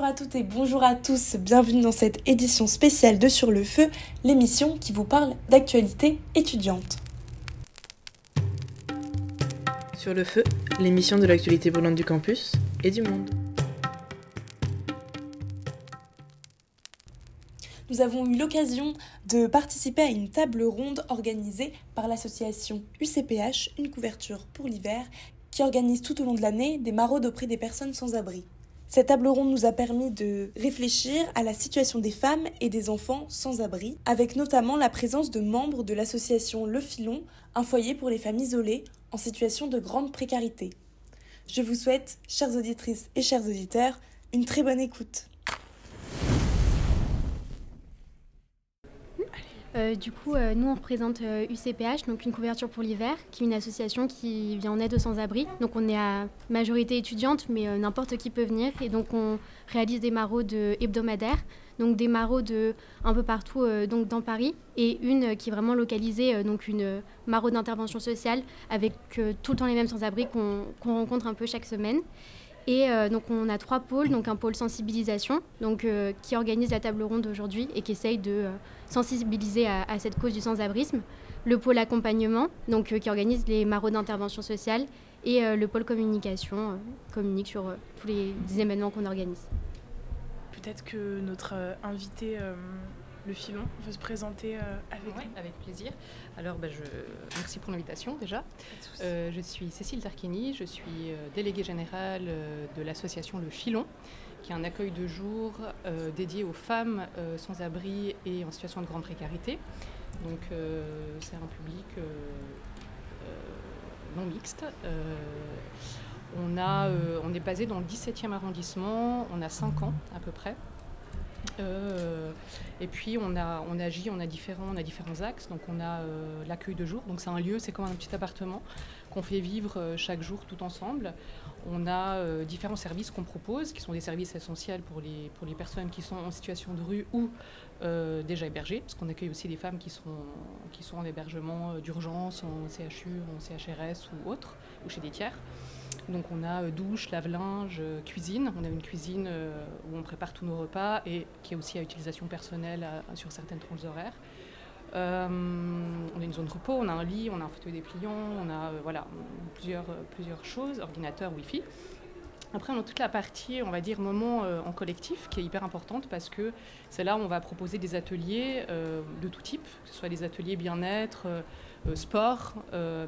Bonjour à toutes et bonjour à tous, bienvenue dans cette édition spéciale de Sur le Feu, l'émission qui vous parle d'actualité étudiante. Sur le Feu, l'émission de l'actualité brûlante du campus et du monde. Nous avons eu l'occasion de participer à une table ronde organisée par l'association UCPH, une couverture pour l'hiver, qui organise tout au long de l'année des maraudes auprès des personnes sans abri. Cette table ronde nous a permis de réfléchir à la situation des femmes et des enfants sans abri, avec notamment la présence de membres de l'association Le Filon, un foyer pour les femmes isolées en situation de grande précarité. Je vous souhaite, chères auditrices et chers auditeurs, une très bonne écoute. Euh, du coup, euh, nous, on représente UCPH, euh, donc une couverture pour l'hiver, qui est une association qui vient en aide aux sans-abri. Donc, on est à majorité étudiante, mais n'importe qui peut venir. Et donc, on réalise des maraudes hebdomadaires, donc des maraudes un peu partout donc dans Paris, et une qui est vraiment localisée, donc une maraude d'intervention sociale, avec tout le temps les mêmes sans-abri qu'on rencontre un peu chaque semaine. Et donc on a trois pôles, donc un pôle sensibilisation, donc qui organise la table ronde aujourd'hui et qui essaye de sensibiliser à, cette cause du sans-abrisme, le pôle accompagnement, donc, euh, qui organise les maraudes d'intervention sociale, et euh, le pôle communication, euh, communique sur tous les événements qu'on organise. Peut-être que notre invité le filon veut se présenter avec nous. Avec plaisir. Alors, bah, je... merci pour l'invitation déjà. je suis Cécile Tarquini, je suis déléguée générale de l'association Le Filon, qui est un accueil de jour euh, dédié aux femmes euh, sans abri et en situation de grande précarité. Donc euh, c'est un public non mixte. on, a, on est basé dans le 17e arrondissement, on a 5 ans à peu près. Et puis on, a, on agit, on a différents, on a différents axes. Donc on a l'accueil de jour, donc c'est un lieu, c'est comme un petit appartement qu'on fait vivre chaque jour tout ensemble. On a euh, différents services qu'on propose, qui sont des services essentiels pour les, pour les personnes qui sont en situation de rue ou euh, déjà hébergées, parce qu'on accueille aussi des femmes qui sont, qui sont en hébergement euh, d'urgence, en CHU, en CHRS ou autre, ou chez des tiers. Donc on a douche, lave-linge, cuisine. On a une cuisine où on prépare tous nos repas et qui est aussi à utilisation personnelle sur certaines tranches horaires. Euh, on a une zone de repos, on a un lit, on a un fauteuil dépliant, on a euh, voilà, plusieurs, euh, plusieurs choses, ordinateur, Wi-Fi. Après, on a toute la partie, on va dire, moment en collectif qui est hyper importante parce que c'est là où on va proposer des ateliers de tout type, que ce soit des ateliers bien-être, sport,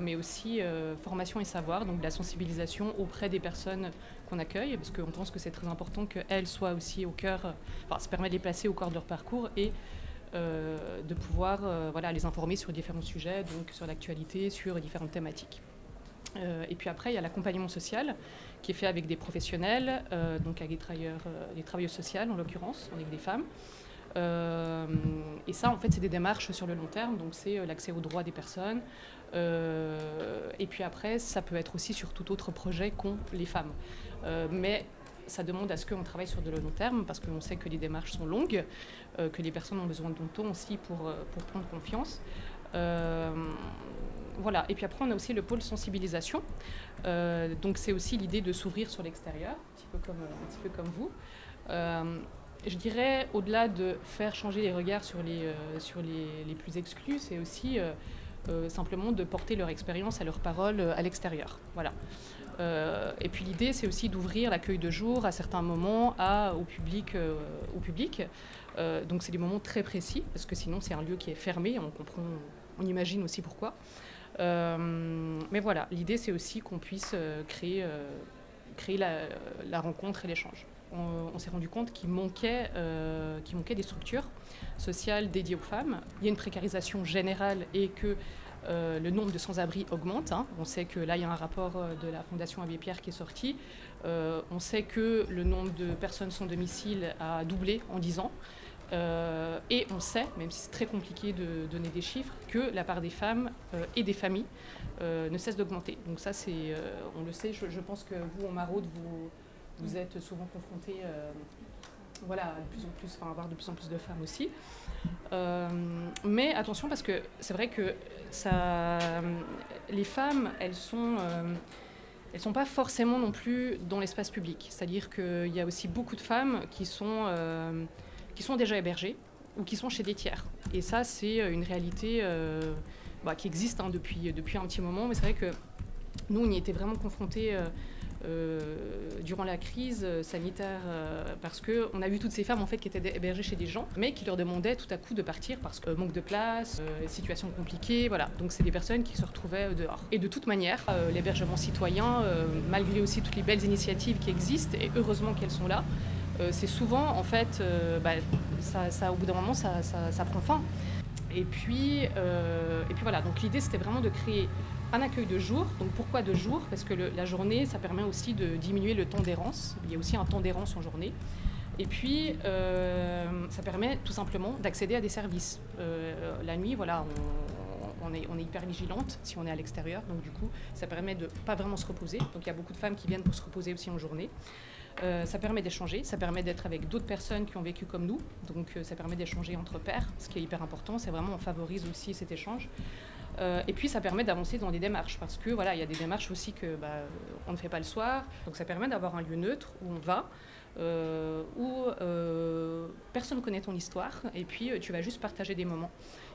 mais aussi formation et savoir, donc de la sensibilisation auprès des personnes qu'on accueille, parce qu'on pense que c'est très important qu'elles soient aussi au cœur, enfin, ça permet de les placer au cœur de leur parcours et euh, de pouvoir euh, voilà, les informer sur différents sujets, donc sur l'actualité, sur différentes thématiques. Euh, et puis après, il y a l'accompagnement social qui est fait avec des professionnels, donc avec des travailleurs, des travailleuses sociales en l'occurrence, avec des femmes. Et ça, en fait, c'est des démarches sur le long terme, donc c'est l'accès aux droits des personnes. et puis après, ça peut être aussi sur tout autre projet qu'ont les femmes. mais ça demande à ce qu'on travaille sur de long terme parce qu'on sait que les démarches sont longues, euh, que les personnes ont besoin de temps aussi pour, euh, pour prendre confiance. Euh, voilà. Et puis après, on a aussi le pôle sensibilisation. donc c'est aussi l'idée de s'ouvrir sur l'extérieur, un un petit peu comme vous. Je dirais, au-delà de faire changer les regards sur les, sur les, les plus exclus, c'est aussi simplement de porter leur expérience et leurs paroles à l'extérieur. Voilà. Euh, et puis l'idée, c'est aussi d'ouvrir l'accueil de jour à certains moments à, au public. Euh, au public. Euh, donc c'est des moments très précis, parce que sinon c'est un lieu qui est fermé, on comprend, on imagine aussi pourquoi. mais voilà, l'idée c'est aussi qu'on puisse créer, créer la, rencontre et l'échange. On, s'est rendu compte qu'il manquait, qu'il manquait des structures sociales dédiées aux femmes. Il y a une précarisation générale et que euh, le nombre de sans-abri augmente. Hein. On sait que là, il y a un rapport euh, de la Fondation Abbé Pierre qui est sorti. Euh, on sait que le nombre de personnes sans domicile a doublé en 10 ans. et on sait, même si c'est très compliqué de donner des chiffres, que la part des femmes et des familles ne cesse d'augmenter. Donc ça, c'est, on le sait. Je, pense que vous, en Maraude, vous, vous êtes souvent confrontés voilà, de plus en plus, enfin, avoir de plus en plus de femmes aussi. mais attention parce que c'est vrai que ça, les femmes, elles sont, euh, elles sont pas forcément non plus dans l'espace public. C'est-à-dire qu'il y a aussi beaucoup de femmes qui sont, euh, qui sont déjà hébergées ou qui sont chez des tiers. Et ça, c'est une réalité euh, bah, qui existe hein, depuis, depuis un petit moment. Mais c'est vrai que nous, on y était vraiment confrontés. Euh, euh, durant la crise sanitaire euh, parce qu'on a vu toutes ces femmes en fait qui étaient hébergées chez des gens mais qui leur demandaient tout à coup de partir parce que manque de place, euh, situation compliquée, voilà. Donc c'est des personnes qui se retrouvaient dehors. Et de toute manière, l'hébergement citoyen, malgré aussi toutes les belles initiatives qui existent et heureusement qu'elles sont là, c'est souvent en fait, bah, ça, au bout d'un moment, ça, prend fin. Et puis, et puis voilà, donc l'idée c'était vraiment de créer un accueil de jour. Donc pourquoi de jour? Parce que la journée, ça permet aussi de diminuer le temps d'errance. Il y a aussi un temps d'errance en journée. Et puis, euh, ça permet tout simplement d'accéder à des services. Euh, la nuit, voilà, on, est, hyper vigilante si on est à l'extérieur. Donc du coup, ça permet de pas vraiment se reposer. Donc il y a beaucoup de femmes qui viennent pour se reposer aussi en journée. Euh, ça permet d'échanger, ça permet d'être avec d'autres personnes qui ont vécu comme nous. Donc ça permet d'échanger entre pairs, ce qui est hyper important. C'est vraiment, on favorise aussi cet échange. Euh, et puis ça permet d'avancer dans des démarches parce que voilà, il y a des démarches aussi que bah, on ne fait pas le soir. Donc ça permet d'avoir un lieu neutre où on va, euh, où euh, personne ne connaît ton histoire et puis tu vas juste partager des moments.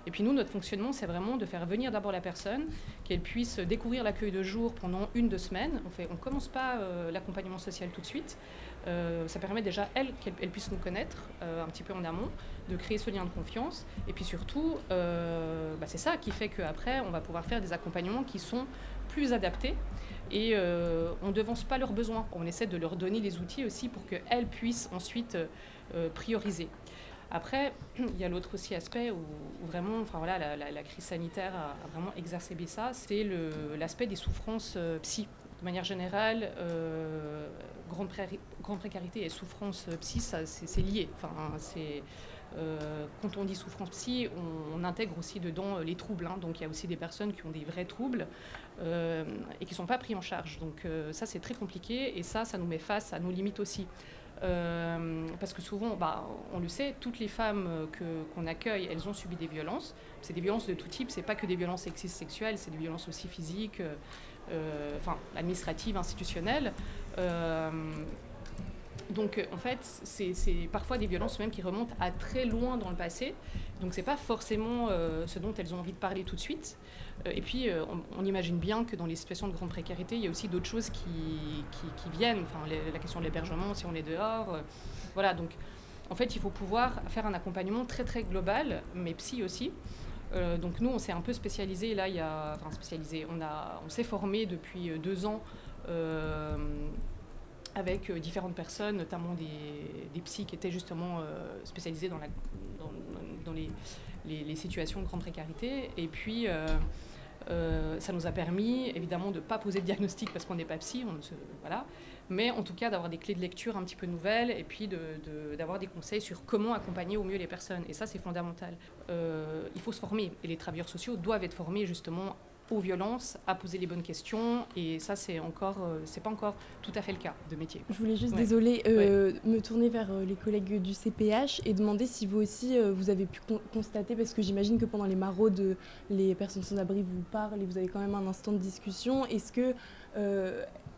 Et puis nous, notre fonctionnement, c'est vraiment de faire venir d'abord la personne, qu'elle puisse découvrir l'accueil de jour pendant une, deux semaines. On ne on commence pas l'accompagnement social tout de suite. Euh, ça permet déjà, elle, qu'elle puisse nous connaître euh, un petit peu en amont, de créer ce lien de confiance. Et puis surtout, euh, bah, c'est ça qui fait qu'après, on va pouvoir faire des accompagnements qui sont plus adaptés et on ne devance pas leurs besoins. On essaie de leur donner les outils aussi pour qu'elles puissent ensuite prioriser. Après, il y a l'autre aussi aspect où, vraiment, enfin voilà, la, crise sanitaire a, vraiment exacerbé ça, c'est l'aspect des souffrances psy. De manière générale, grande, grande, précarité et souffrance psy, c'est lié. Enfin, euh, quand on dit souffrance psy, on, intègre aussi dedans les troubles. Hein. Donc il y a aussi des personnes qui ont des vrais troubles euh, et qui ne sont pas pris en charge. Donc euh, ça c'est très compliqué et ça, ça nous met face à nos limites aussi. parce que souvent, bah, on le sait, toutes les femmes qu'on accueille, elles ont subi des violences. C'est des violences de tout type, c'est pas que des violences sexistes sexuelles, c'est des violences aussi physiques, enfin administratives, institutionnelles. Euh, donc en fait, c'est parfois des violences même qui remontent à très loin dans le passé. Donc c'est pas forcément euh, ce dont elles ont envie de parler tout de suite. Euh, et puis on, imagine bien que dans les situations de grande précarité, il y a aussi d'autres choses qui, qui, viennent. Enfin, la question de l'hébergement, si on est dehors. voilà, donc en fait, il faut pouvoir faire un accompagnement très très global, mais psy aussi. Donc nous, on s'est un peu spécialisé. Là, il y a, enfin spécialisé. On a, on s'est formé depuis deux ans euh, avec euh, différentes personnes, notamment des, des psys qui étaient justement euh, spécialisés dans, la, dans, les, les, situations de grande précarité. Et puis, ça nous a permis, évidemment, de ne pas poser de diagnostic parce qu'on n'est pas psy, on se, voilà, mais en tout cas d'avoir des clés de lecture un petit peu nouvelles et puis d'avoir de, des conseils sur comment accompagner au mieux les personnes. Et ça, c'est fondamental. il faut se former et les travailleurs sociaux doivent être formés justement aux violences, à poser les bonnes questions. Et ça, c'est encore, euh, c'est pas encore tout à fait le cas de métier. Je voulais juste, désolé, euh, me tourner vers euh, les collègues du CPH et demander si vous aussi, vous avez pu constater, parce que j'imagine que pendant les maraudes, les personnes sans abri vous parlent et vous avez quand même un instant de discussion. Est-ce que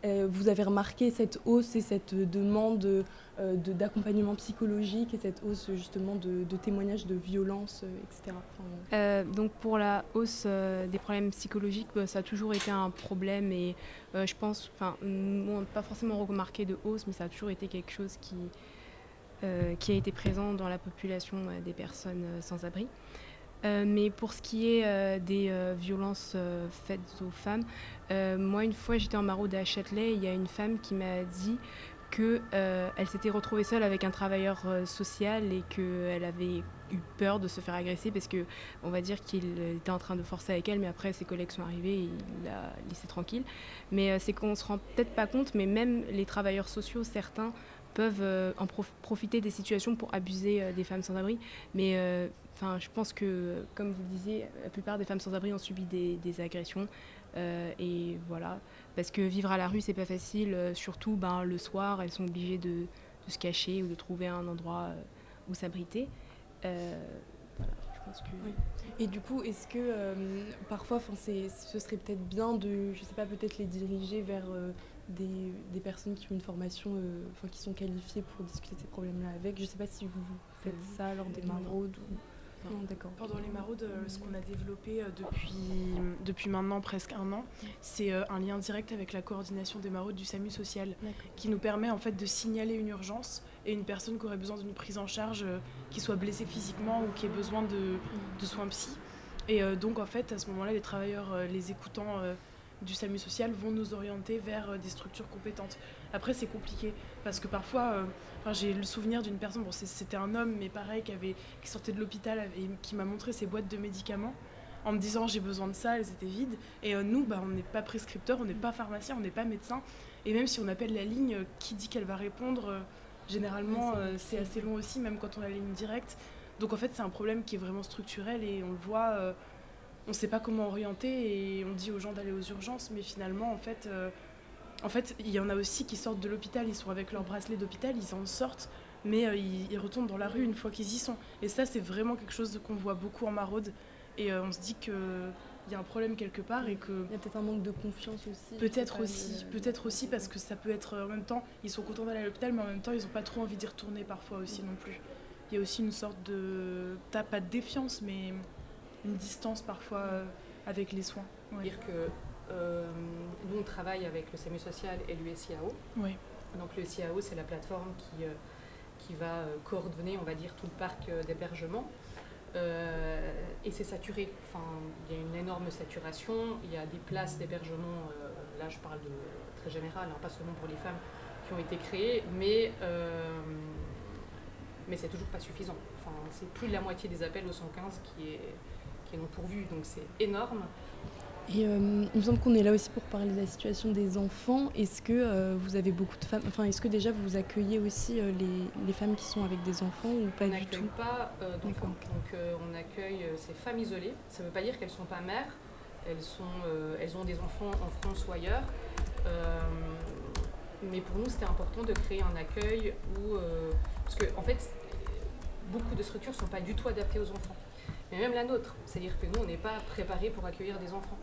vous avez remarqué cette hausse et cette demande euh, d'accompagnement psychologique et cette hausse justement de, témoignages de violence, euh, etc. Euh, donc pour la hausse des problèmes psychologiques, bah, ça a toujours été un problème et je pense, enfin, on pas forcément remarqué de hausse, mais ça a toujours été quelque chose qui a été présent dans la population des personnes sans abri. Mais pour ce qui est des violences faites aux femmes, moi une fois j'étais en maraude à Châtelet, il y a une femme qui m'a dit qu'elle euh, s'était retrouvée seule avec un travailleur euh, social et qu'elle avait eu peur de se faire agresser parce que on va dire qu'il était en train de forcer avec elle mais après ses collègues sont arrivés et il l'a laissé tranquille. Mais euh, c'est qu'on se rend peut-être pas compte mais même les travailleurs sociaux certains peuvent en profiter des situations pour abuser des femmes sans abri. Mais enfin je pense que comme vous le disiez la plupart des femmes sans abri ont subi des, des agressions et voilà parce que vivre à la rue, c'est pas facile. Euh, surtout, ben, le soir, elles sont obligées de, se cacher ou de trouver un endroit euh, où s'abriter. Euh, Et du coup, est-ce que parfois, ce serait peut-être bien de, je sais pas, peut-être les diriger vers des, des, personnes qui ont une formation, enfin qui sont qualifiées pour discuter de ces problèmes-là avec? Je ne sais pas si vous faites ça lors des maraudes ou Pendant les maraudes, euh, ce qu'on a développé euh, depuis, depuis maintenant presque un an, c'est euh, un lien direct avec la coordination des maraudes du SAMU social, qui nous permet en fait de signaler une urgence et une personne qui aurait besoin d'une prise en charge, qui soit blessée physiquement ou qui ait besoin de, de soins psy. Et donc en fait, à ce moment-là, les travailleurs, les écoutants du SAMU social vont nous orienter vers des structures compétentes. Après, c'est compliqué parce que parfois, euh, j'ai le souvenir d'une personne, bon, c'était un homme, mais pareil, qui, avait, qui sortait de l'hôpital et qui m'a montré ses boîtes de médicaments en me disant j'ai besoin de ça, elles étaient vides. Et euh, nous, bah, on n'est pas prescripteur, on n'est pas pharmacien, on n'est pas médecin. Et même si on appelle la ligne, euh, qui dit qu'elle va répondre Généralement, c'est assez long aussi, même quand on a la ligne directe. Donc en fait, c'est un problème qui est vraiment structurel et on le voit, on ne sait pas comment orienter et on dit aux gens d'aller aux urgences, mais finalement, en fait, en fait, il y en a aussi qui sortent de l'hôpital, ils sont avec leur bracelet d'hôpital, ils en sortent, mais euh, ils, retournent dans la rue une fois qu'ils y sont. Et ça, c'est vraiment quelque chose qu'on voit beaucoup en maraude. Et euh, on se dit qu'il y a un problème quelque part et que... Il y a peut-être un manque de confiance aussi. Peut-être aussi, peut-être aussi parce que ça peut être en même temps, ils sont contents d'aller à l'hôpital, mais en même temps, ils n'ont pas trop envie d'y retourner parfois aussi non plus. Il y a aussi une sorte de... T'as pas de défiance, mais une distance parfois euh, avec les soins. Dire que euh, nous, on travaille avec le SAMU social et l'USIAO. Oui. Donc l'USIAO, c'est la plateforme qui, euh, qui va euh, coordonner, on va dire, tout le parc d'hébergement. et c'est saturé. Enfin, il y a une énorme saturation. Il y a des places d'hébergement, là je parle de très général, hein, pas seulement pour les femmes, qui ont été créées, mais, mais c'est toujours pas suffisant. Enfin, c'est plus de la moitié des appels au 115 qui est, qui est non pourvu, donc c'est énorme. Et euh, il me semble qu'on est là aussi pour parler de la situation des enfants. Est-ce que euh, vous avez beaucoup de femmes, enfin est-ce que déjà vous accueillez aussi euh, les, les, femmes qui sont avec des enfants ou pas du tout pas d'enfants. Donc, on accueille ces femmes isolées. Ça ne veut pas dire qu'elles ne sont pas mères. Elles, sont, elles ont des enfants en France ou ailleurs. mais pour nous, c'était important de créer un accueil où... parce que en fait, beaucoup de structures ne sont pas du tout adaptées aux enfants mais même la nôtre. C'est-à-dire que nous, on n'est pas préparés pour accueillir des enfants.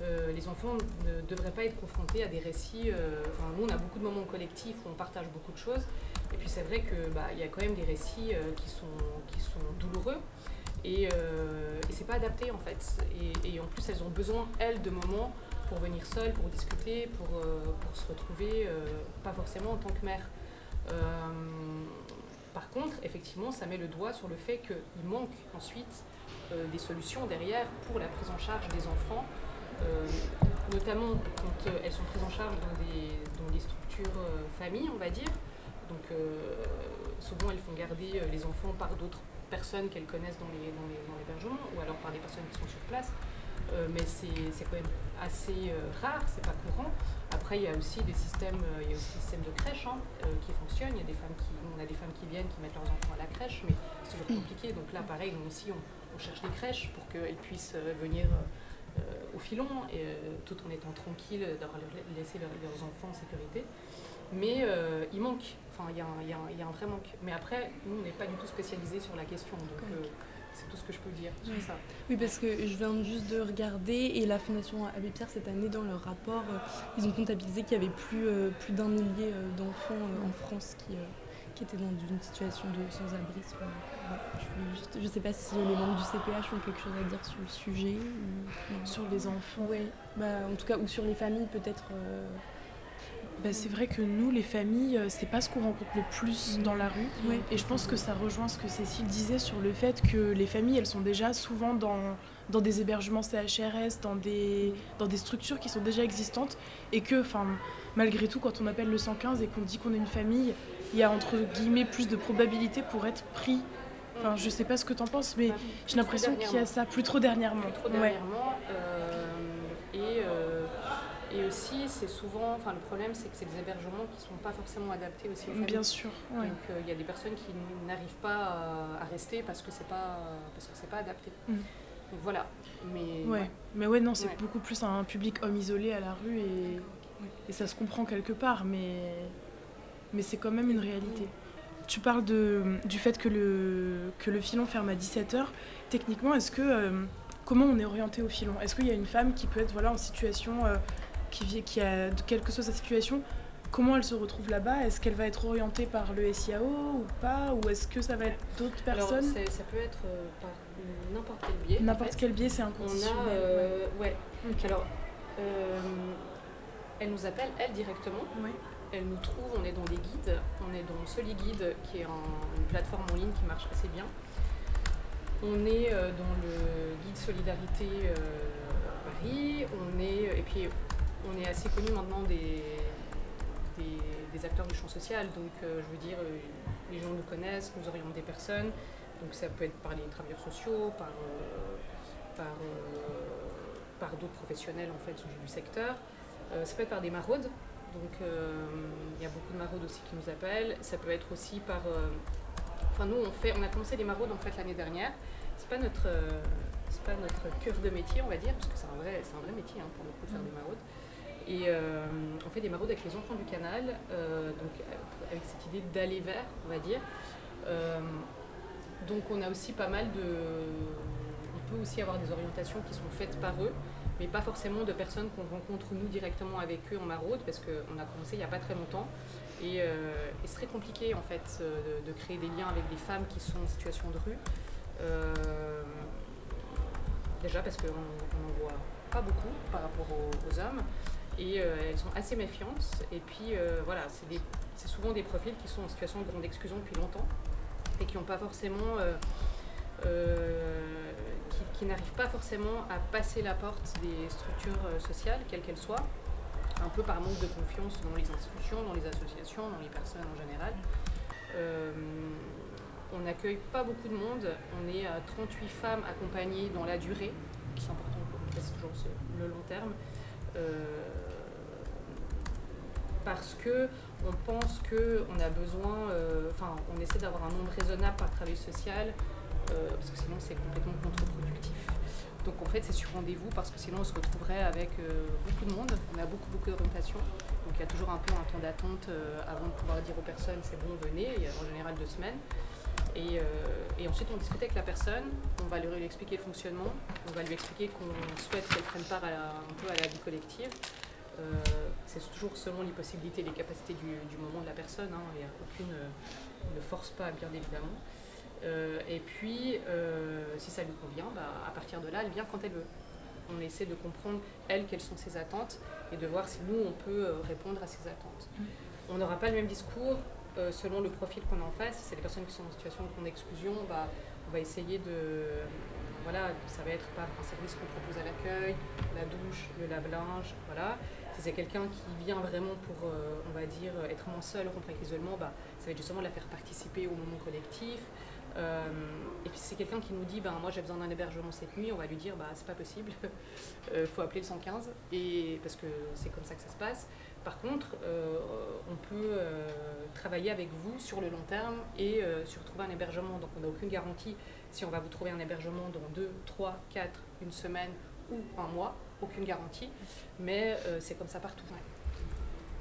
Euh, les enfants ne devraient pas être confrontés à des récits. Euh, nous, on a beaucoup de moments collectifs où on partage beaucoup de choses. Et puis c'est vrai qu'il bah, y a quand même des récits euh, qui, sont, douloureux. Et, et c'est pas adapté en fait. Et, en plus, elles ont besoin, elles, de moments pour venir seules, pour discuter, pour, pour se retrouver, pas forcément en tant que mère. par contre, effectivement, ça met le doigt sur le fait qu'il manque ensuite des solutions derrière pour la prise en charge des enfants, notamment quand euh, elles sont prises en charge dans des, dans des structures familles, on va dire. Donc souvent elles font garder les enfants par d'autres personnes qu'elles connaissent dans l'hébergement les, dans ou alors par des personnes qui sont sur place. mais c'est quand même assez rare, c'est pas courant. Après, il y a aussi des systèmes, il y a aussi des systèmes de crèche hein, qui fonctionnent. Il y a des femmes qui, on a des femmes qui viennent, qui mettent leurs enfants à la crèche, mais c'est toujours compliqué. Donc là, pareil, nous aussi, on, cherche des crèches pour qu'elles puissent euh, venir euh, au filon, et, euh, tout en étant tranquilles, de laisser leurs enfants en sécurité. Mais il manque, enfin il y, y, a un vrai manque. Mais après, nous, on n'est pas du tout spécialisés sur la question. Donc, c'est tout ce que je peux dire sur oui. ça. Oui, parce que je viens juste de regarder et la Fondation Abbé Pierre cette année dans leur rapport, ils ont comptabilisé qu'il y avait plus, plus d'un millier d'enfants en France qui, qui étaient dans une situation de sans-abrisme. je ne sais pas si les membres du CPH ont quelque chose à dire sur le sujet. Sur les enfants Oui, bah, en tout cas, ou sur les familles peut-être. Euh, bah, c'est vrai que nous, les familles, euh, c'est pas ce qu'on rencontre le plus dans la rue. Et je pense que ça rejoint ce que Cécile disait sur le fait que les familles, elles sont déjà souvent dans, dans des hébergements CHRS, dans des, dans des structures qui sont déjà existantes. Et que, malgré tout, quand on appelle le 115 et qu'on dit qu'on est une famille, il y a entre guillemets plus de probabilité pour être pris. Enfin, je sais pas ce que tu en penses, mais j'ai l'impression qu'il y a ça plus trop dernièrement. Plus trop dernièrement. Euh, et, euh, et aussi, c'est souvent. Enfin, le problème, c'est que c'est des hébergements qui sont pas forcément adaptés aussi aux familles. Bien sûr. Donc, euh, il y a des personnes qui n'arrivent pas à, rester parce que c'est pas parce que c'est pas adapté. Mm. Donc voilà. Mais ouais. Mais ouais, non, c'est beaucoup plus un public homme isolé à la rue et, et ça se comprend quelque part, mais mais c'est quand même une réalité. Tu parles de, du fait que le, que le filon ferme à 17h. Techniquement, est-ce que euh, comment on est orienté au filon? Est-ce qu'il y a une femme qui peut être voilà, en situation euh, qui, qui a, quelle que soit sa situation, comment elle se retrouve là-bas? Est-ce qu'elle va être orientée par le SIAO ou pas? Ou est-ce que ça va être d'autres personnes? Ça peut être par n'importe quel biais. N'importe quel biais, c'est inconditionnel. On a, euh, ouais. Alors, euh, elle nous appelle, elle, directement. Elle nous trouve, on est dans des guides. On est dans SoliGuide, qui est une plateforme en ligne qui marche assez bien. On est euh, dans le guide Solidarité Paris. On est, et puis, on est assez connu maintenant des, des, acteurs du champ social. Donc, je veux dire, les gens nous connaissent, nous orientent des personnes. Donc ça peut être par les travailleurs sociaux, par, euh, par, euh, par d'autres professionnels en fait du secteur. Euh, ça peut être par des maraudes. Donc il y a beaucoup de maraudes aussi qui nous appellent. Ça peut être aussi par... Enfin nous on, fait, on a commencé les maraudes en fait l'année dernière. C'est pas c'est pas notre cœur de métier, on va dire, parce que c'est un vrai, un vrai métier hein, pour le coup de faire des maraudes. Et on fait des maraudes avec les enfants du canal, donc avec cette idée d'aller vers, on va dire. Donc on a aussi pas mal de... On peut aussi avoir des orientations qui sont faites par eux, mais pas forcément de personnes qu'on rencontre nous directement avec eux en maraude, parce qu'on a commencé il n'y a pas très longtemps. Et, euh, c'est très compliqué en fait euh, de, créer des liens avec des femmes qui sont en situation de rue. Euh, déjà parce qu'on n'en voit pas beaucoup par rapport aux, hommes et elles sont assez méfiantes. Et puis voilà, c'est souvent des profils qui sont en situation de grande exclusion depuis longtemps et qui n'ont pas forcément, euh, euh, qui, n'arrivent pas forcément à passer la porte des structures euh, sociales, quelles qu'elles soient, un peu par manque de confiance dans les institutions, dans les associations, dans les personnes en général. on n'accueille pas beaucoup de monde, on est à 38 femmes accompagnées dans la durée, qui est important pour nous, c'est toujours le long terme parce que on pense qu'on a besoin, euh, enfin, on essaie d'avoir un nombre raisonnable par travail social, euh, parce que sinon c'est complètement contre-productif. Donc en fait, c'est sur rendez-vous parce que sinon on se retrouverait avec euh, beaucoup de monde. On a beaucoup, beaucoup d'orientation. Donc il y a toujours un peu un temps d'attente avant de pouvoir dire aux personnes c'est bon, venez. En général deux semaines. Et, ensuite, on discute avec la personne, on va lui expliquer le fonctionnement, on va lui expliquer qu'on souhaite qu'elle prenne part un peu à la vie collective. Euh, c'est toujours selon les possibilités les capacités du, moment de la personne. Hein, et aucune euh, ne force pas, bien évidemment. Euh, et puis, si ça lui convient, bah, à partir de là, elle vient quand elle veut. On essaie de comprendre, elle, quelles sont ses attentes et de voir si nous, on peut répondre à ses attentes. Mm. On n'aura pas le même discours selon le profil qu'on a en face. Si c'est des personnes qui sont en situation de grande exclusion, bah, on va essayer de. Voilà, ça va être par un service qu'on propose à l'accueil, la douche, le lave-linge, voilà. Si c'est quelqu'un qui vient vraiment pour, euh, on va dire, être moins seul, rompre avec l'isolement, bah, ça va être justement de la faire participer au moment collectif. Euh, et puis c'est quelqu'un qui nous dit, ben, moi j'ai besoin d'un hébergement cette nuit, on va lui dire, bah, c'est pas possible, il euh, faut appeler le 115, et, parce que c'est comme ça que ça se passe. Par contre, on peut travailler avec vous sur le long terme et sur trouver un hébergement. Donc on n'a aucune garantie si on va vous trouver un hébergement dans 2, 3, 4, une semaine ou un mois aucune garantie, mais euh, c'est comme ça partout.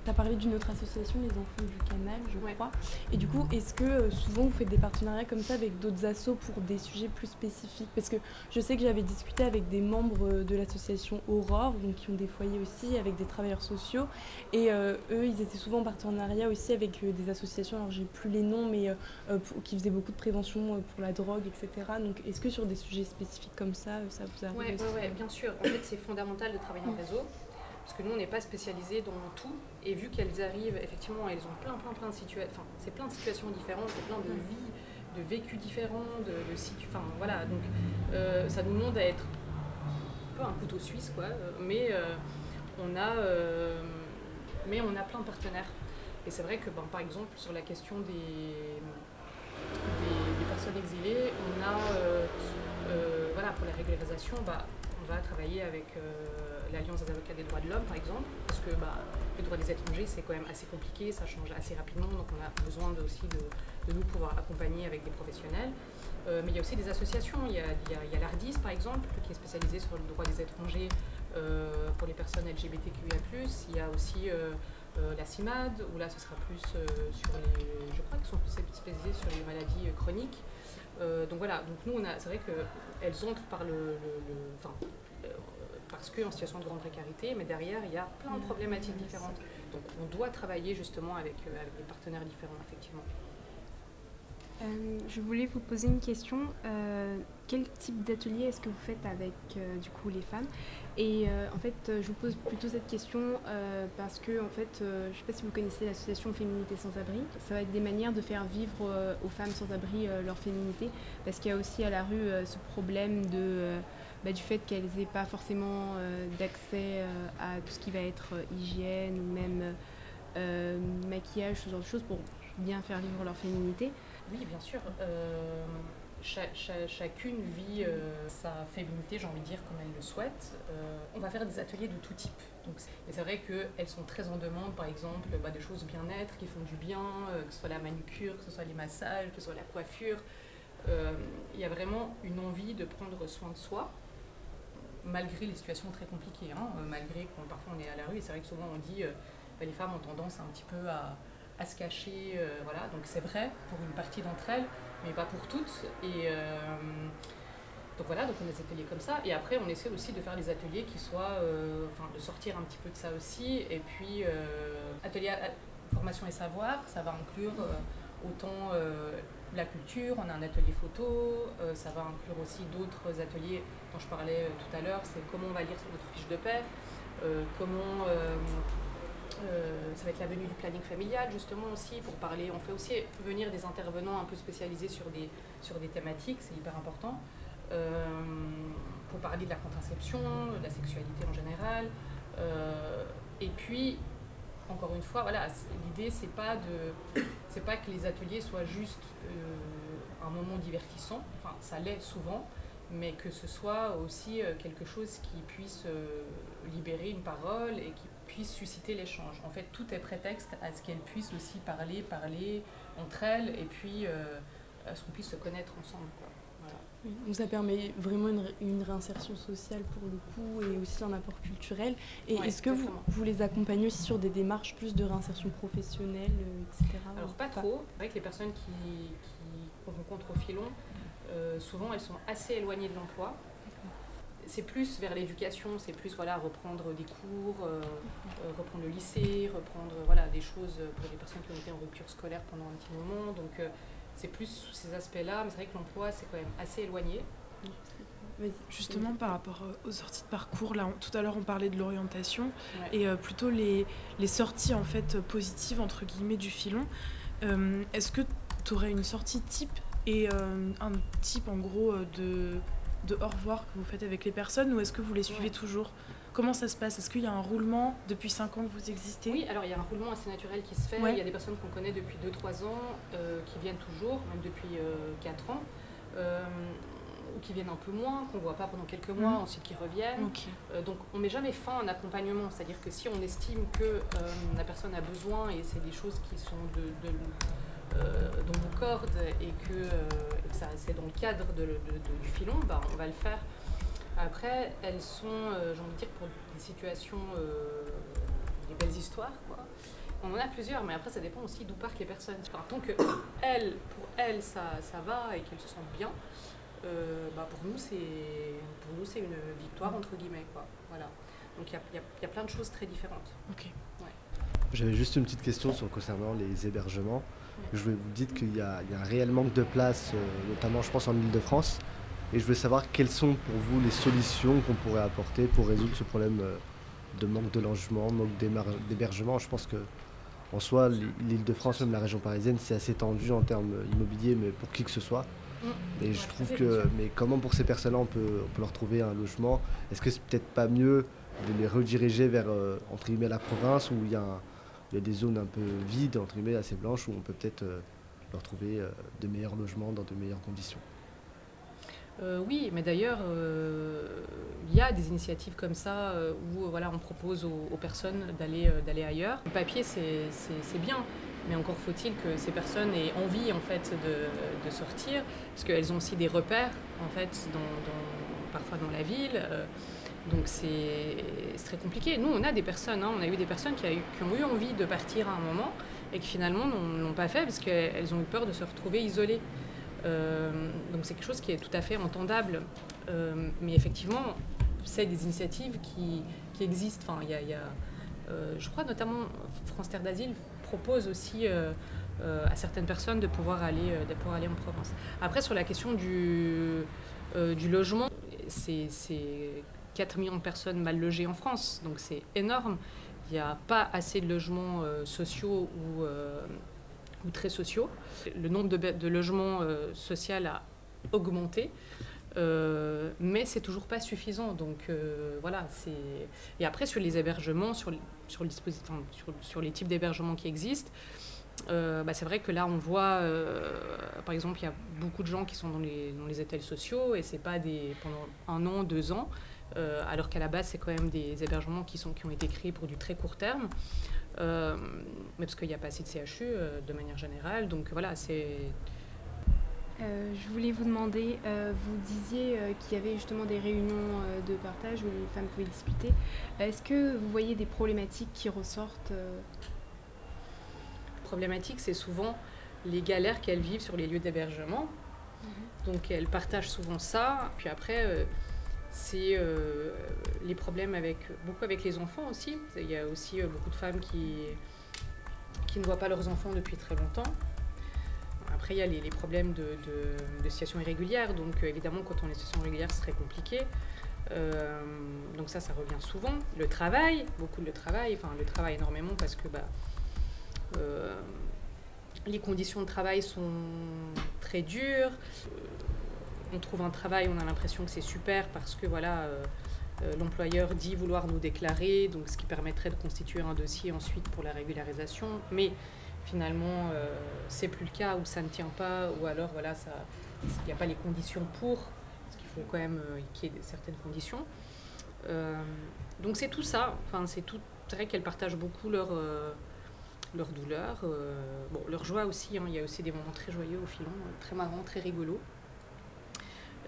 Tu as parlé d'une autre association, les Enfants du Canal, je crois. Et du coup, est-ce que euh, souvent vous faites des partenariats comme ça avec d'autres assos pour des sujets plus spécifiques? Parce que je sais que j'avais discuté avec des membres de l'association Aurore, donc qui ont des foyers aussi, avec des travailleurs sociaux. Et euh, eux, ils étaient souvent en partenariat aussi avec euh, des associations, alors j'ai plus les noms, mais qui faisaient beaucoup de prévention pour la drogue, etc. Donc est-ce que sur des sujets spécifiques comme ça, ça vous arrive Oui, ouais, bien sûr. En fait, c'est fondamental de travailler en réseau parce que nous on n'est pas spécialisé dans tout. Et vu qu'elles arrivent effectivement elles ont plein plein plein de situations enfin c'est plein de situations différentes plein de mm. vies de vécus différents de, de enfin voilà. Donc euh, ça nous demande à être un peu un couteau suisse quoi mais euh, on a euh, mais on a plein de partenaires. Et c'est vrai que ben, par exemple sur la question des, des, personnes exilées on a voilà pour la régularisation bah, on va travailler avec l'Alliance des avocats des droits de l'homme, par exemple, parce que bah, les droits des étrangers, c'est quand même assez compliqué, ça change assez rapidement, donc on a besoin aussi de, nous pouvoir accompagner avec des professionnels. Euh, mais il y a aussi des associations, il y a, l'ARDIS, par exemple, qui est spécialisée sur le droit des étrangers euh, pour les personnes LGBTQIA+, il y a aussi euh, la CIMAD, où là ce sera plus sur les... je crois qu'ils sont plus spécialisés sur les maladies chroniques. donc voilà, donc nous, c'est vrai qu'elles entrent par le, le, parce qu'en situation de grande précarité, mais derrière, il y a plein de problématiques différentes. Donc on doit travailler justement avec, avec des partenaires différents, effectivement. Euh, je voulais vous poser une question. Euh, quel type d'atelier est-ce que vous faites avec euh, du coup les femmes? Et en fait, je vous pose plutôt cette question parce que en fait, je ne sais pas si vous connaissez l'association Féminité sans abri. Ça va être des manières de faire vivre aux femmes sans abri leur féminité, parce qu'il y a aussi à la rue ce problème de bah, du fait qu'elles n'aient pas forcément d'accès à tout ce qui va être hygiène ou même maquillage, ce genre de choses pour bien faire vivre leur féminité. Oui, bien sûr. Euh, chacune vit euh, sa féminité, j'ai envie de dire, comme elle le souhaite. Euh, on va faire des ateliers de tout type. Donc, c'est vrai qu'elles sont très en demande, par exemple, bah, des choses bien-être qui font du bien, que ce soit la manucure, que ce soit les massages, que ce soit la coiffure. Il y a vraiment une envie de prendre soin de soi, malgré les situations très compliquées, hein, malgré qu'on parfois on est à la rue. Et c'est vrai que souvent on dit bah, les femmes ont tendance un petit peu à à se cacher. Euh, voilà. Donc c'est vrai pour une partie d'entre elles, mais pas pour toutes. Et euh, donc voilà, donc on a des ateliers comme ça. Et après, on essaie aussi de faire des ateliers qui soient, euh, enfin, de sortir un petit peu de ça aussi. Et puis, atelier formation et savoir, ça va inclure autant la culture, on a un atelier photo, ça va inclure aussi d'autres ateliers dont je parlais tout à l'heure, c'est comment on va lire sur notre fiche de paix, comment euh, ça va être la venue du planning familial justement aussi pour parler. On fait aussi venir des intervenants un peu spécialisés sur des, sur des thématiques, c'est hyper important, euh, pour parler de la contraception, de la sexualité en général. Euh, et puis, encore une fois, voilà, l'idée c'est pas de, c'est pas que les ateliers soient juste un moment divertissant. Enfin, ça l'est souvent, mais que ce soit aussi quelque chose qui puisse libérer une parole et qui puisse susciter l'échange. En fait, tout est prétexte à ce qu'elles puissent aussi parler, parler entre elles, et puis euh, à ce qu'on puisse se connaître ensemble. Donc ça permet vraiment une, réinsertion sociale pour le coup et aussi un apport culturel. Et est-ce que vous, vous, les accompagnez aussi sur des démarches plus de réinsertion professionnelle, euh, etc. Alors pas, trop. C'est vrai que les personnes qui, qui rencontrent au filon, euh, souvent elles sont assez éloignées de l'emploi c'est plus vers l'éducation, c'est plus voilà, reprendre des cours, euh, euh, reprendre le lycée, reprendre voilà, des choses pour les personnes qui ont été en rupture scolaire pendant un petit moment. Donc c'est plus sous ces aspects-là, mais c'est vrai que l'emploi c'est quand même assez éloigné. Justement, par rapport aux sorties de parcours, là, tout à l'heure on parlait de l'orientation et plutôt les, les, sorties en fait positives entre guillemets du filon. Est-ce que tu aurais une sortie type et un type en gros de de au revoir que vous faites avec les personnes ou est-ce que vous les suivez toujours? Comment ça se passe? Est-ce qu'il y a un roulement depuis 5 ans que vous existez? Oui, alors il y a un roulement assez naturel qui se fait. Il y a des personnes qu'on connaît depuis 2-3 ans, euh, qui viennent toujours, même depuis 4 euh, ans, euh, ou qui viennent un peu moins, qu'on ne voit pas pendant quelques mois, mhm. ensuite qui reviennent. donc on ne met jamais fin à un accompagnement, c'est-à-dire que si on estime que la personne a besoin et c'est des choses qui sont de dans nos cordes et que, ça c'est dans le cadre de, du filon, bah, on va le faire. Après, elles sont, euh, j'ai envie de dire, pour des situations, des belles histoires, quoi. On en a plusieurs, mais après, ça dépend aussi d'où partent les personnes. tant que elles, pour elles, ça, ça va et qu'elles se sentent bien, bah, pour nous, c'est pour nous c'est une victoire entre guillemets, quoi. Voilà. Donc il y, y a, plein de choses très différentes. Ok. J'avais juste une petite question sur concernant les hébergements. Je voulais vous dire qu'il y, a un réel manque de place, euh, notamment je pense en Ile-de-France. Et je voulais savoir quelles sont pour vous les solutions qu'on pourrait apporter pour résoudre ce problème euh, de manque de logement, manque d'hébergement. Je pense que en soi, l'Île-de-France, même la région parisienne, c'est assez tendu en termes immobiliers, mais pour qui que ce soit. Mm. Et je trouve que, mais comment pour ces personnes-là on peut, on peut leur trouver un logement? Est-ce que c'est peut-être pas mieux de les rediriger vers, euh, entre guillemets, la province où il y a un, il y a des zones un peu vides, entre guillemets, assez blanches, où on peut peut-être euh, leur trouver euh, de meilleurs logements dans de meilleures conditions? Euh, oui, mais d'ailleurs, il y a des initiatives comme ça où voilà, on propose aux, personnes d'aller d'aller ailleurs. Le papier, c'est bien, mais encore faut-il que ces personnes aient envie en fait de, de sortir, parce qu'elles ont aussi des repères en fait, parfois dans la ville. Donc c'est très compliqué. Nous, on a des personnes, hein. on a eu des personnes qui, ont eu envie de partir à un moment et qui finalement ne l'ont pas fait parce qu'elles ont eu peur de se retrouver isolées. Euh, donc c'est quelque chose qui est tout à fait entendable. Euh, mais effectivement, sais des initiatives qui, qui existent. Enfin, y a, euh, je crois notamment France Terre d'Asile propose aussi à certaines personnes de pouvoir aller, de pouvoir aller en province. Après, sur la question du, du logement, c'est 4 millions de personnes mal logées en France, donc c'est énorme. Il n'y a pas assez de logements sociaux ou, ou, très sociaux. Le nombre de, logements sociaux a augmenté. Euh, mais c'est toujours pas suffisant. Donc euh, voilà, c'est. Et après sur les hébergements, sur, les types d'hébergements qui existent, euh, bah, c'est vrai que là on voit, par exemple, il y a beaucoup de gens qui sont dans les, dans hôtels sociaux et c'est pas pendant un an, deux ans, alors qu'à la base c'est quand même des hébergements qui sont qui ont été créés pour du très court terme. Mais parce qu'il n'y a pas assez de CHU de manière générale, donc voilà, c'est euh, je voulais vous demander, euh, vous disiez euh, qu'il y avait justement des réunions de partage où les femmes pouvaient discuter. Est-ce que vous voyez des problématiques qui ressortent Problématiques, c'est souvent les galères qu'elles vivent sur les lieux d'hébergement. Mhm. Donc elles partagent souvent ça. Puis après, c'est les problèmes avec beaucoup avec les enfants aussi. Il y a aussi beaucoup de femmes qui, qui ne voient pas leurs enfants depuis très longtemps. Après, il y a les, problèmes de, de, situation irrégulière. Donc, euh, évidemment, quand on est en situation irrégulière, c'est très compliqué. Euh, donc ça, ça revient souvent. Le travail, beaucoup de travail, enfin le travail énormément parce que bah, euh, les conditions de travail sont très dures. On trouve un travail, on a l'impression que c'est super parce que voilà, l'employeur dit vouloir nous déclarer, donc ce qui permettrait de constituer un dossier ensuite pour la régularisation. Mais finalement euh, c'est plus le cas ou ça ne tient pas ou alors voilà ça il n'y a pas les conditions pour parce qu'il faut quand même euh, qu'il y ait certaines conditions euh, donc c'est tout ça enfin c'est tout vrai qu'elles partagent beaucoup leur leur douleur leur joie aussi hein. il y a aussi des moments très joyeux au filon très marrants très rigolos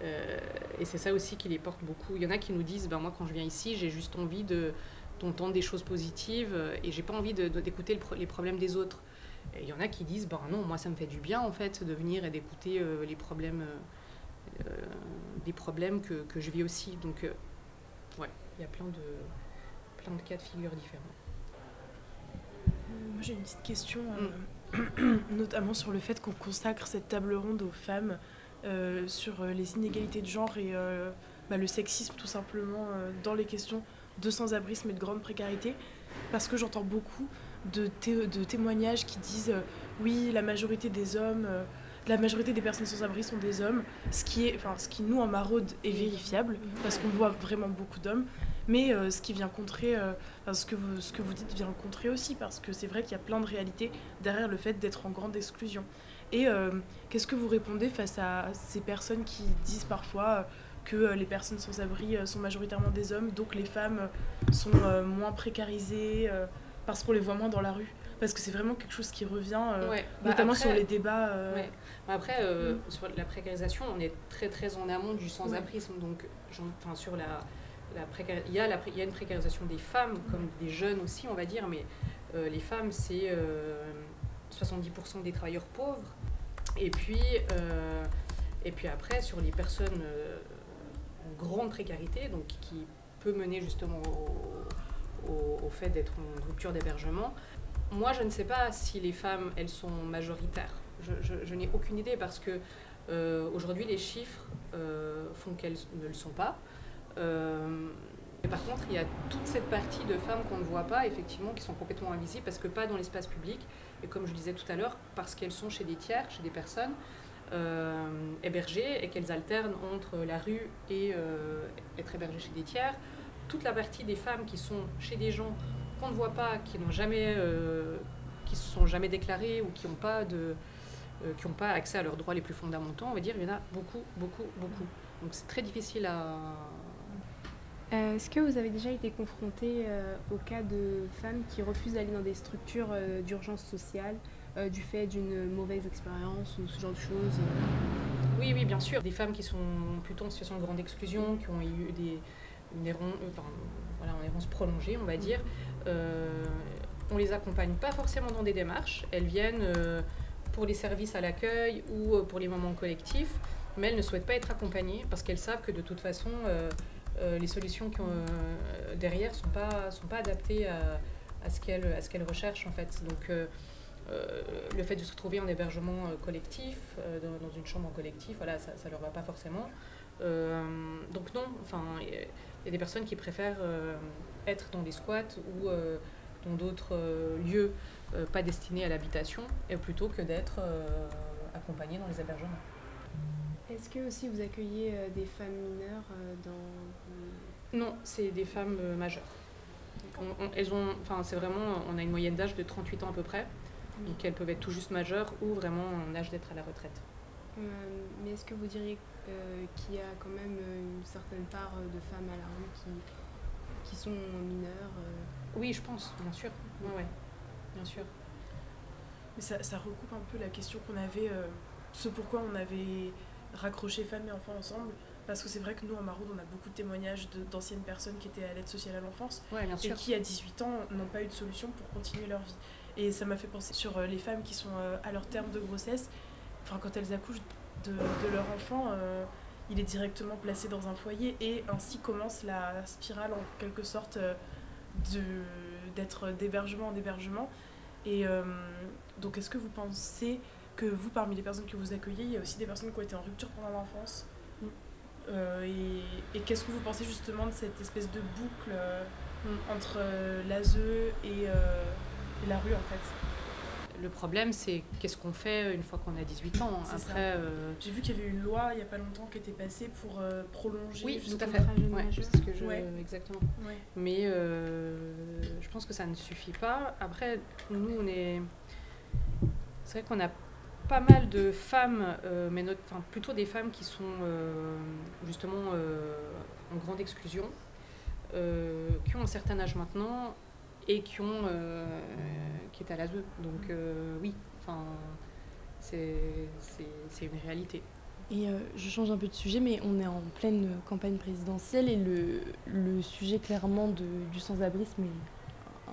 et c'est ça aussi qui les porte beaucoup il y en a qui nous disent ben moi quand je viens ici j'ai juste envie de d'entendre des choses positives et j'ai pas envie d'écouter les problèmes des autres et il y en a qui disent, ben non, moi ça me fait du bien en fait de venir et d'écouter euh, les problèmes, euh, euh, des problèmes que, que, je vis aussi. Donc, ouais, il y a plein de, plein de cas de figure différents. Moi j'ai une petite question, mm. notamment sur le fait qu'on consacre cette table ronde aux femmes, sur les inégalités de genre et bah, le sexisme tout simplement dans les questions de sans-abrisme et de grande précarité, parce que j'entends beaucoup de, de témoignages qui disent euh, oui, la majorité des hommes, euh, la majorité des personnes sans abri sont des hommes, ce qui, est, ce qui nous en maraude est vérifiable, parce qu'on voit vraiment beaucoup d'hommes, mais euh, ce qui vient contrer, ce, que vous, ce que vous dites vient contrer aussi, parce que c'est vrai qu'il y a plein de réalités derrière le fait d'être en grande exclusion. Et qu'est-ce que vous répondez face à ces personnes qui disent parfois que les personnes sans abri sont majoritairement des hommes, donc les femmes sont moins précarisées parce qu'on les voit moins dans la rue? Parce que c'est vraiment quelque chose qui revient, euh, bah, notamment sur les débats. Euh. Bah, après, euh, mm. sur la précarisation, on est très très en amont du sans-abrisme. Donc, enfin, sur la, la il, y a la, il y a une précarisation des femmes, comme des jeunes aussi, on va dire, mais les femmes, c'est 70% des travailleurs pauvres. Et puis, et puis après, sur les personnes en grande précarité, donc qui peut mener justement au fait d'être en rupture d'hébergement. Moi, je ne sais pas si les femmes, elles sont majoritaires. Je, n'ai aucune idée parce que euh, aujourd'hui, les chiffres euh, font qu'elles ne le sont pas. Euh, par contre, il y a toute cette partie de femmes qu'on ne voit pas, effectivement, qui sont complètement invisibles parce que pas dans l'espace public. Et comme je disais tout à l'heure, parce qu'elles sont chez des tiers, chez des personnes hébergées et qu'elles alternent entre la rue et être hébergées chez des tiers toute la partie des femmes qui sont chez des gens qu'on ne voit pas, qui n'ont jamais, euh, qui se sont jamais déclarées ou qui n'ont pas de, euh, qui n'ont pas accès à leurs droits les plus fondamentaux, on va dire, il y en a beaucoup, beaucoup, beaucoup. Donc c'est très difficile à. Euh, est-ce que vous avez déjà été confronté au cas de femmes qui refusent d'aller dans des structures d'urgence sociale du fait d'une mauvaise expérience ou ce genre de choses? Oui, oui, bien sûr. Des femmes qui sont plutôt en situation de grande exclusion, qui ont eu des, une errance, enfin, voilà, en errance prolongée, on va dire. Euh, on les accompagne pas forcément dans des démarches. Elles viennent euh, pour les services à l'accueil ou euh, pour les moments collectifs, mais elles ne souhaitent pas être accompagnées parce qu'elles savent que de toute façon, les solutions qui derrière ne sont pas, sont pas adaptées à, à ce qu'elles recherchent en fait. Donc le fait de se retrouver en hébergement collectif, dans, une chambre en collectif, voilà, ça ne leur va pas forcément. donc non, enfin, il y a des personnes qui préfèrent être dans des squats ou dans d'autres lieux pas destinés à l'habitation, plutôt que d'être accompagnés dans les hébergements. Est-ce que aussi vous accueillez euh, des femmes mineures euh, dans Non, c'est des femmes euh, majeures. elles ont, enfin, c'est vraiment, on a une moyenne d'âge de 38 ans à peu près, donc elles peuvent être tout juste majeures ou vraiment en âge d'être à la retraite. mais est-ce que vous diriez qu'il y a quand même une certaine part de femmes à la rue qui, qui sont mineures Oui, je pense, bien sûr. Ouais, bien sûr. Mais ça, ça, recoupe un peu la question qu'on avait, ce pourquoi on avait raccrocher femmes et enfants ensemble. Parce que c'est vrai que nous, en Maraude, on a beaucoup de témoignages d'anciennes personnes qui étaient à l'aide sociale à l'enfance et qui, à 18 ans, n'ont pas eu de solution pour continuer leur vie. Et ça m'a fait penser sur euh, les femmes qui sont euh, à leur terme de grossesse. Enfin, quand elles accouchent de, de leur enfant, euh, il est directement placé dans un foyer et ainsi commence la spirale, en quelque sorte, d'être d'hébergement en hébergement. Et donc, est-ce que vous pensez que vous, parmi les personnes que vous accueillez, il y a aussi des personnes qui ont été en rupture pendant l'enfance. Mm. Euh, et, qu'est-ce que vous pensez justement de cette espèce de boucle euh, mm. entre euh, l'ASE et, la rue en fait? Le problème, c'est qu'est-ce qu'on fait une fois qu'on a 18 ans. Après, j'ai vu qu'il y avait une loi il y a pas longtemps qui était passée pour prolonger. Oui, tout à fait. Ouais, ce que je... Exactement. Mais je pense que ça ne suffit pas. Après, nous, on est. C'est vrai qu'on a pas mal de femmes, euh, mais enfin, plutôt des femmes qui sont euh, justement euh, en grande exclusion, qui ont un certain âge maintenant et qui, ont, qui est à l'ASE. Donc oui, enfin, c'est une réalité. Et je change un peu de sujet, mais on est en pleine campagne présidentielle et le, le sujet clairement de, du sans-abrisme est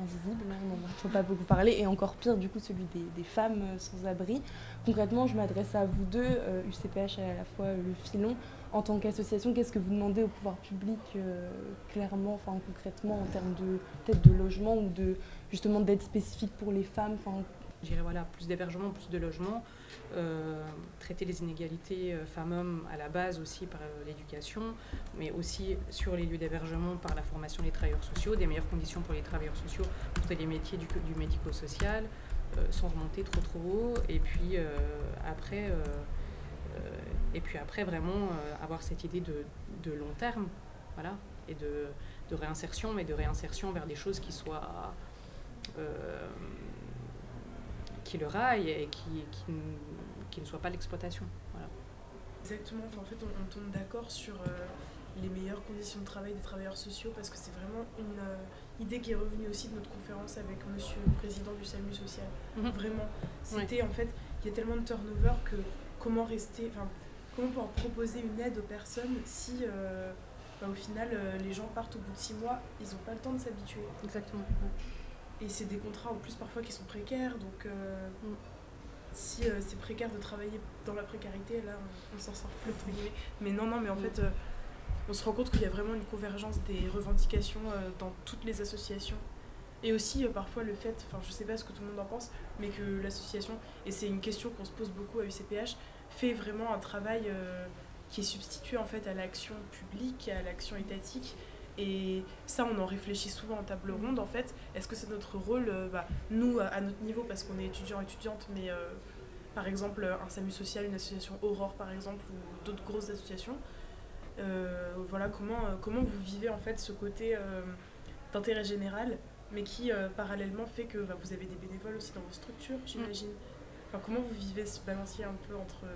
invisible, hein, on n'en entend pas beaucoup parler, et encore pire du coup celui des, femmes euh, sans abri. Concrètement, je m'adresse à vous deux, UCPH euh, et à la fois euh, le filon. En tant qu'association, qu'est-ce que vous demandez au pouvoir public clairement, enfin concrètement, en termes de peut-être de logement ou de justement d'aide spécifique pour les femmes je dirais voilà, plus d'hébergement, plus de logement, euh, traiter les inégalités euh, femmes-hommes à la base aussi par euh, l'éducation, mais aussi sur les lieux d'hébergement par la formation des travailleurs sociaux, des meilleures conditions pour les travailleurs sociaux pour les métiers du, du médico-social, sans remonter trop trop haut, et puis après, et puis après vraiment avoir cette idée de, de long terme, voilà, et de, de, réinsertion, mais de réinsertion vers des choses qui soient qui le raille et qui, qui, qui ne soit pas l'exploitation. Voilà. Exactement, en fait on, tombe d'accord sur euh, les meilleures conditions de travail des travailleurs sociaux parce que c'est vraiment une euh, idée qui est revenue aussi de notre conférence avec monsieur le président du SAMU social. Mhm. Vraiment, c'était en fait, il y a tellement de turnover que comment rester, enfin, comment pouvoir proposer une aide aux personnes si euh, bah, au final les gens partent au bout de six mois, ils n'ont pas le temps de s'habituer. Exactement. Et c'est des contrats en plus parfois qui sont précaires, donc euh, mm. si euh, c'est précaire de travailler dans la précarité, là on, s'en sort plus. Mais non, non, mais en mm. fait, euh, on se rend compte qu'il y a vraiment une convergence des revendications dans toutes les associations. Et aussi parfois le fait, enfin je sais pas ce que tout le monde en pense, mais que l'association, et c'est une question qu'on se pose beaucoup à UCPH, fait vraiment un travail qui est substitué en fait à l'action publique, à l'action étatique et ça, on en réfléchit souvent en table ronde, en fait. Est-ce que c'est notre rôle, euh, bah, nous, à notre niveau, parce qu'on est étudiant, étudiante, mais euh, par exemple, un SAMU social, une association Aurore, par exemple, ou d'autres grosses associations. Euh, voilà, comment, comment vous vivez, en fait, ce côté d'intérêt général, mais qui, parallèlement, fait que bah, vous avez des bénévoles aussi dans vos structures, j'imagine. Enfin, comment vous vivez ce balancier un peu entre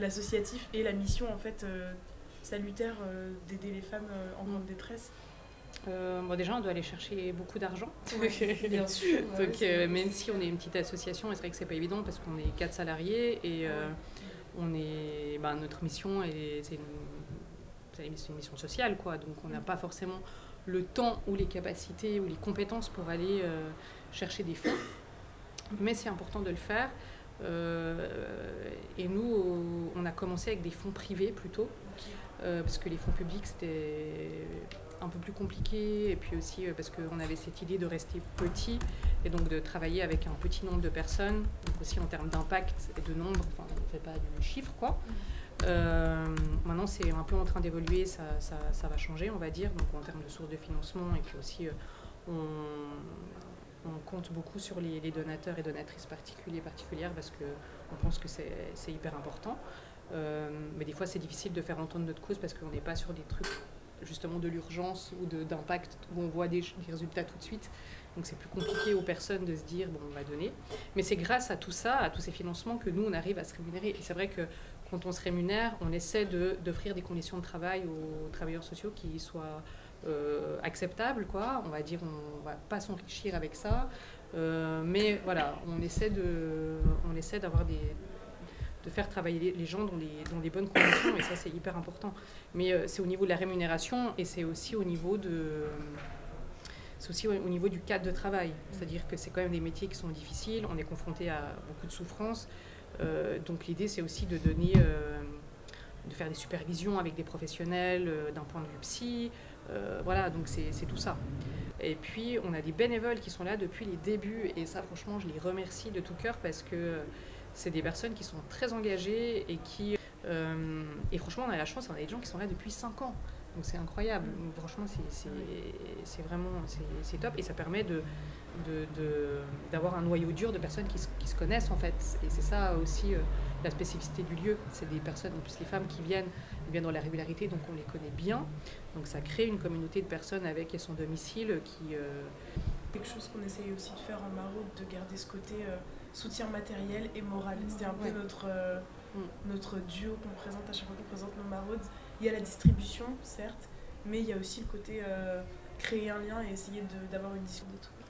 l'associatif et la mission, en fait salutaire euh, d'aider les femmes euh, en grande détresse euh, bon, déjà, on doit aller chercher beaucoup d'argent. bien sûr. Donc, même si on est une petite association, c'est vrai que c'est pas évident parce qu'on est quatre salariés et on est, bah, notre mission, c'est une, une, mission sociale, quoi. Donc, on n'a mm. pas forcément le temps ou les capacités ou les compétences pour aller chercher des fonds. Mais c'est important de le faire. et nous, on a commencé avec des fonds privés plutôt. Parce que les fonds publics, c'était un peu plus compliqué, et puis aussi parce qu'on avait cette idée de rester petit, et donc de travailler avec un petit nombre de personnes, donc aussi en termes d'impact et de nombre, enfin on ne fait pas du chiffre quoi. Euh, maintenant, c'est un peu en train d'évoluer, ça, ça, va changer, on va dire, donc en termes de sources de financement, et puis aussi, euh, on, on, compte beaucoup sur les, donateurs et donatrices particuliers particulières parce qu'on pense que c'est hyper important. Euh, mais des fois, c'est difficile de faire entendre notre cause parce qu'on n'est pas sur des trucs justement de l'urgence ou d'impact où on voit des, résultats tout de suite. Donc c'est plus compliqué aux personnes de se dire bon on va donner. Mais c'est grâce à tout ça, à tous ces financements que nous on arrive à se rémunérer. Et c'est vrai que quand on se rémunère, on essaie d'offrir des conditions de travail aux travailleurs sociaux qui soient euh, acceptables, quoi. On va dire, on va pas s'enrichir avec ça, euh, mais voilà, on essaie d'avoir des de faire travailler les gens dans les, dans les bonnes conditions, et ça c'est hyper important. Mais euh, c'est au niveau de la rémunération et c'est aussi au niveau de c'est aussi au niveau du cadre de travail. C'est-à-dire que c'est quand même des métiers qui sont difficiles, on est confronté à beaucoup de souffrances. Euh, donc l'idée, c'est aussi de donner, euh, de faire des supervisions avec des professionnels d'un point de vue psy. voilà, donc c'est tout ça. Et puis, on a des bénévoles qui sont là depuis les débuts. Et ça, franchement, je les remercie de tout cœur parce que c'est des personnes qui sont très engagées et qui... et franchement, on a la chance, on a des gens qui sont là depuis 5 ans. Donc c'est incroyable. Franchement, c'est vraiment c'est top et ça permet de d'avoir un noyau dur de personnes qui, qui, se connaissent en fait. Et c'est ça aussi euh, la spécificité du lieu. C'est des personnes, en plus les femmes qui viennent, viennent dans la régularité, donc on les connaît bien. Donc ça crée une communauté de personnes avec son domicile qui... Euh, Quelque chose qu'on essaye aussi de faire en Maraude, de garder ce côté euh, soutien matériel et moral. C'est un peu notre, mm. notre duo qu'on présente à chaque fois qu'on présente nos maraudes. Il y a la distribution, certes, mais il y a aussi le côté créer un lien et essayer d'avoir une discussion de tout.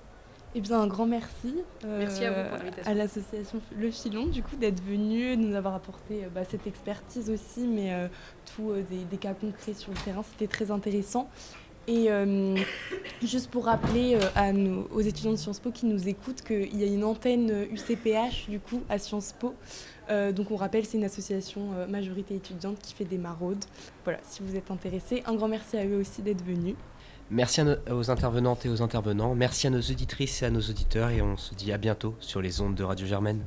Eh bien, un grand merci, euh, merci à, à l'association Le Filon du coup d'être venu, de nous avoir apporté euh, bah, cette expertise aussi, mais euh, tous des, cas concrets sur le terrain, c'était très intéressant. Et juste pour rappeler nos, aux étudiants de Sciences Po qui nous écoutent qu'il y a une antenne UCPH du coup à Sciences Po. donc on rappelle, c'est une association majorité étudiante qui fait des maraudes. Voilà, si vous êtes intéressés, un grand merci à eux aussi d'être venus. Merci aux intervenantes et aux intervenants, merci à nos auditrices et à nos auditeurs et on se dit à bientôt sur les ondes de Radio Germaine.